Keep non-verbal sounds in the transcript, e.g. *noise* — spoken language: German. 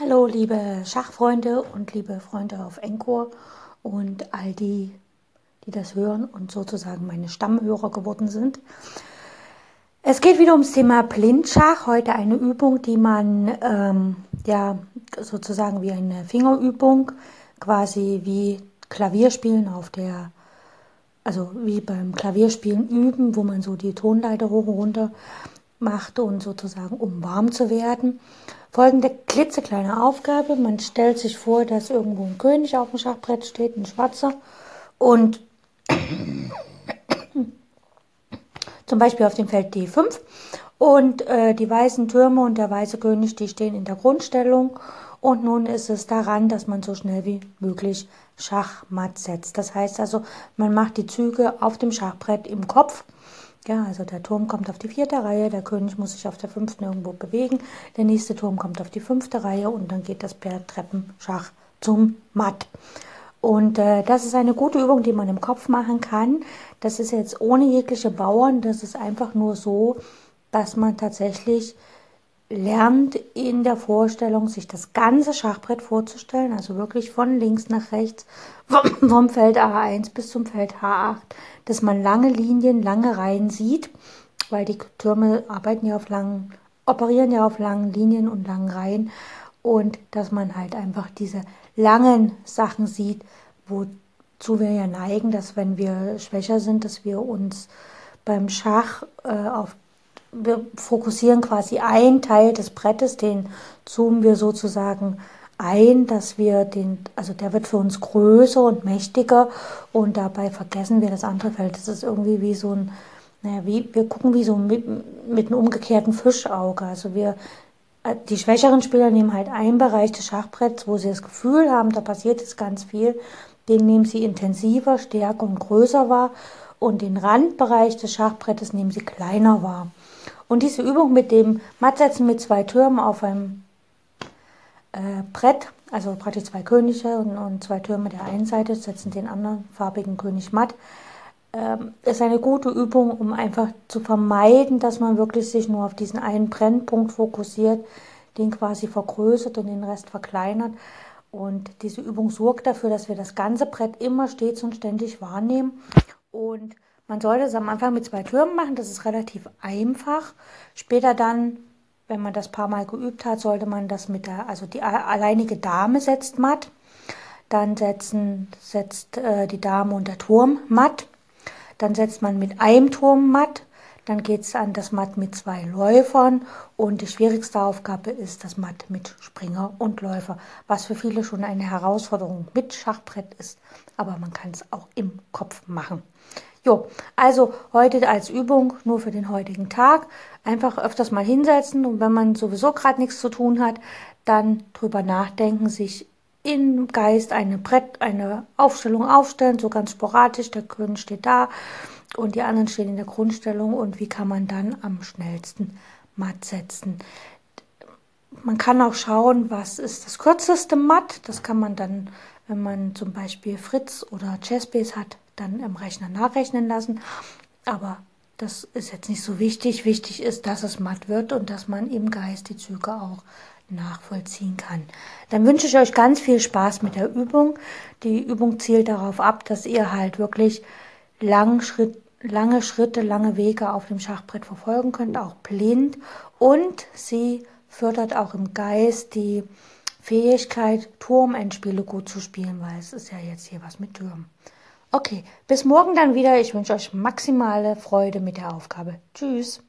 Hallo, liebe Schachfreunde und liebe Freunde auf Encore und all die, die das hören und sozusagen meine Stammhörer geworden sind. Es geht wieder ums Thema Blindschach. Heute eine Übung, die man ähm, ja sozusagen wie eine Fingerübung, quasi wie Klavierspielen auf der, also wie beim Klavierspielen üben, wo man so die Tonleiter hoch und runter macht und sozusagen um warm zu werden. Folgende klitzekleine Aufgabe. Man stellt sich vor, dass irgendwo ein König auf dem Schachbrett steht, ein schwarzer. Und *coughs* zum Beispiel auf dem Feld D5. Und äh, die weißen Türme und der weiße König, die stehen in der Grundstellung. Und nun ist es daran, dass man so schnell wie möglich Schachmatt setzt. Das heißt also, man macht die Züge auf dem Schachbrett im Kopf ja, also der Turm kommt auf die vierte Reihe, der König muss sich auf der fünften irgendwo bewegen, der nächste Turm kommt auf die fünfte Reihe und dann geht das per Treppenschach zum Matt. Und äh, das ist eine gute Übung, die man im Kopf machen kann. Das ist jetzt ohne jegliche Bauern, das ist einfach nur so, dass man tatsächlich lernt in der Vorstellung, sich das ganze Schachbrett vorzustellen, also wirklich von links nach rechts, *clears throat* vom, Feld A1 bis zum Feld H8, dass man lange Linien, lange Reihen sieht, weil die Türme arbeiten ja auf langen, operieren ja auf langen Linien und langen Reihen und dass man halt einfach diese langen Sachen sieht, wozu wir ja neigen, dass wenn wir schwächer sind, dass wir uns beim Schach äh, auf wir fokussieren quasi einen Teil des Brettes, den zoomen wir sozusagen ein, dass wir den, also der wird für uns größer und mächtiger und dabei vergessen wir das andere Feld. Das ist irgendwie wie so ein, naja, wie, wir gucken wie so mit, mit einem umgekehrten Fischauge. Also wir, die schwächeren Spieler nehmen halt einen Bereich des Schachbretts, wo sie das Gefühl haben, da passiert jetzt ganz viel. Den nehmen sie intensiver, stärker und größer wahr und den Randbereich des Schachbrettes nehmen sie kleiner wahr. Und diese Übung mit dem Mattsetzen mit zwei Türmen auf einem äh, Brett, also praktisch zwei Könige und, und, zwei Türme der einen Seite setzen den anderen farbigen König matt, äh, ist eine gute Übung, um einfach zu vermeiden, dass man wirklich sich nur auf diesen einen Brennpunkt fokussiert, den quasi vergrößert und den Rest verkleinert. Und diese Übung sorgt dafür, dass wir das ganze Brett immer stets und ständig wahrnehmen und man sollte es am Anfang mit zwei Türmen machen, das ist relativ einfach. Später dann, wenn man das paar Mal geübt hat, sollte man das mit der, also die alleinige Dame setzt matt. Dann setzen, setzt äh, die Dame und der Turm matt. Dann setzt man mit einem Turm matt. Dann geht es an das Matt mit zwei Läufern und die schwierigste Aufgabe ist das Matt mit Springer und Läufer, was für viele schon eine Herausforderung mit Schachbrett ist, aber man kann es auch im Kopf machen. Jo, also heute als Übung nur für den heutigen Tag. Einfach öfters mal hinsetzen und wenn man sowieso gerade nichts zu tun hat, dann drüber nachdenken, sich im Geist eine Brett, eine Aufstellung aufstellen, so ganz sporadisch. Der König steht da und die anderen stehen in der Grundstellung und wie kann man dann am schnellsten matt setzen. Man kann auch schauen, was ist das kürzeste Matt. Das kann man dann, wenn man zum Beispiel Fritz oder Chessbase hat, dann im Rechner nachrechnen lassen. Aber das ist jetzt nicht so wichtig. Wichtig ist, dass es matt wird und dass man im Geist die Züge auch nachvollziehen kann. Dann wünsche ich euch ganz viel Spaß mit der Übung. Die Übung zielt darauf ab, dass ihr halt wirklich lang Schritt, lange Schritte, lange Wege auf dem Schachbrett verfolgen könnt, auch blind. Und sie fördert auch im Geist die Fähigkeit, Turmendspiele gut zu spielen, weil es ist ja jetzt hier was mit Türmen. Okay, bis morgen dann wieder. Ich wünsche euch maximale Freude mit der Aufgabe. Tschüss.